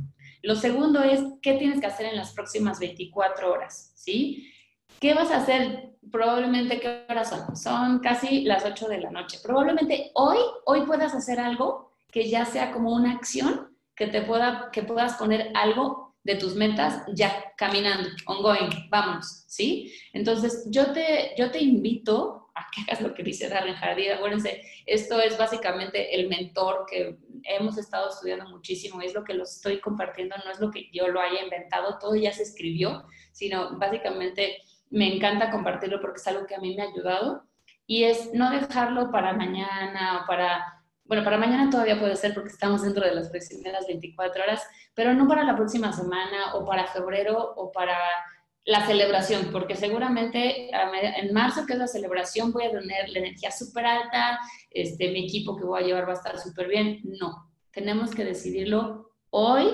Lo segundo es, ¿qué tienes que hacer en las próximas 24 horas? ¿Sí? ¿Qué vas a hacer? Probablemente, ¿qué horas son? Son casi las 8 de la noche. Probablemente hoy, hoy puedas hacer algo que ya sea como una acción que te pueda, que puedas poner algo de tus metas ya caminando, ongoing, vamos, ¿sí? Entonces, yo te, yo te invito a que hagas lo que dice Darren Hardy. Acuérdense, esto es básicamente el mentor que hemos estado estudiando muchísimo, es lo que lo estoy compartiendo, no es lo que yo lo haya inventado, todo ya se escribió, sino básicamente me encanta compartirlo porque es algo que a mí me ha ayudado y es no dejarlo para mañana o para, bueno, para mañana todavía puede ser porque estamos dentro de las primeras 24 horas, pero no para la próxima semana o para febrero o para la celebración, porque seguramente en marzo, que es la celebración, voy a tener la energía súper alta, este, mi equipo que voy a llevar va a estar súper bien. No, tenemos que decidirlo hoy,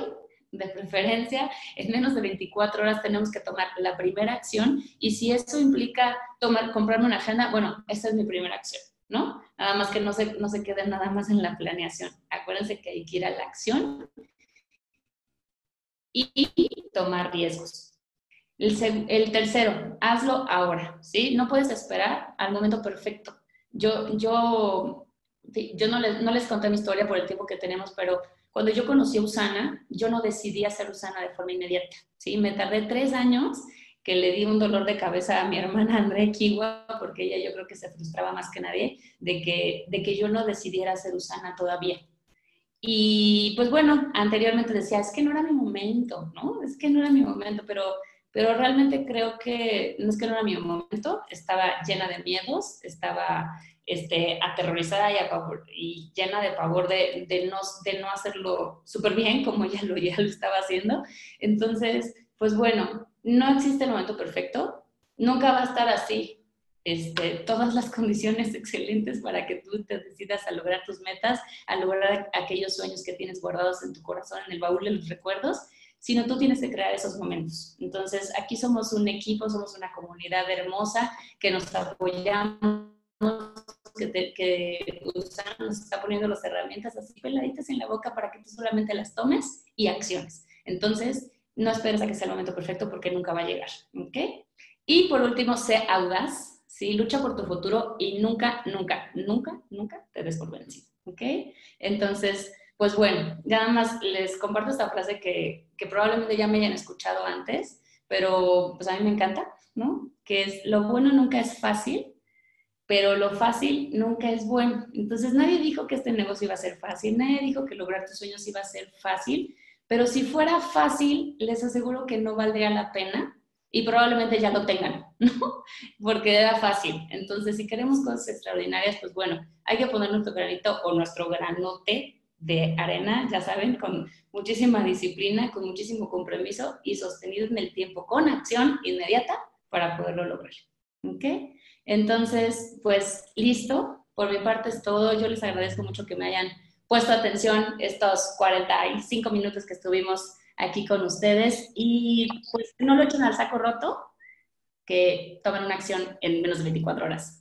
de preferencia, en menos de 24 horas tenemos que tomar la primera acción y si eso implica tomar, comprarme una agenda, bueno, esa es mi primera acción, ¿no? Nada más que no se, no se quede nada más en la planeación. Acuérdense que hay que ir a la acción y tomar riesgos. El, tercero, hazlo ahora, ¿sí? No puedes esperar al momento perfecto. Yo, yo, yo no, les, no les conté mi historia por el tiempo que tenemos, pero cuando yo conocí a Usana, yo no decidí hacer Usana de forma inmediata, ¿sí? Me tardé tres años que le di un dolor de cabeza a mi hermana Andrea Kiwa, porque ella yo creo que se frustraba más que nadie de que, de que yo no decidiera hacer Usana todavía. Y pues bueno, anteriormente decía, es que no era mi momento, ¿no? Es que no era mi momento, pero pero realmente creo que no es que no era mi momento, estaba llena de miedos, estaba este, aterrorizada y, y llena de pavor de, de, no, de no hacerlo súper bien [laughs] como ya lo, ya lo estaba haciendo. Entonces, pues bueno, no existe el momento perfecto, nunca va a estar así. Este, todas las [laughs] condiciones excelentes para que tú te decidas a lograr tus metas, a lograr aquellos sueños que tienes guardados en tu corazón, en el baúl de los recuerdos sino tú tienes que crear esos momentos. Entonces, aquí somos un equipo, somos una comunidad hermosa que nos apoyamos, que, que nos está poniendo las herramientas así peladitas en la boca para que tú solamente las tomes y acciones. Entonces, no esperes a que sea el momento perfecto porque nunca va a llegar, ¿ok? Y por último, sé audaz, ¿sí? Lucha por tu futuro y nunca, nunca, nunca, nunca te des por vencido, ¿ok? Entonces, pues bueno, nada más les comparto esta frase que, que probablemente ya me hayan escuchado antes, pero pues a mí me encanta, ¿no? Que es, lo bueno nunca es fácil, pero lo fácil nunca es bueno. Entonces nadie dijo que este negocio iba a ser fácil, nadie dijo que lograr tus sueños iba a ser fácil, pero si fuera fácil, les aseguro que no valdría la pena y probablemente ya lo tengan, [laughs] ¿no? Porque era fácil. Entonces, si queremos cosas extraordinarias, pues bueno, hay que poner nuestro granito o nuestro granote de arena, ya saben, con muchísima disciplina, con muchísimo compromiso y sostenido en el tiempo, con acción inmediata para poderlo lograr. ¿Ok? Entonces, pues listo. Por mi parte es todo. Yo les agradezco mucho que me hayan puesto atención estos 45 minutos que estuvimos aquí con ustedes y pues no lo echen al saco roto, que tomen una acción en menos de 24 horas.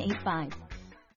985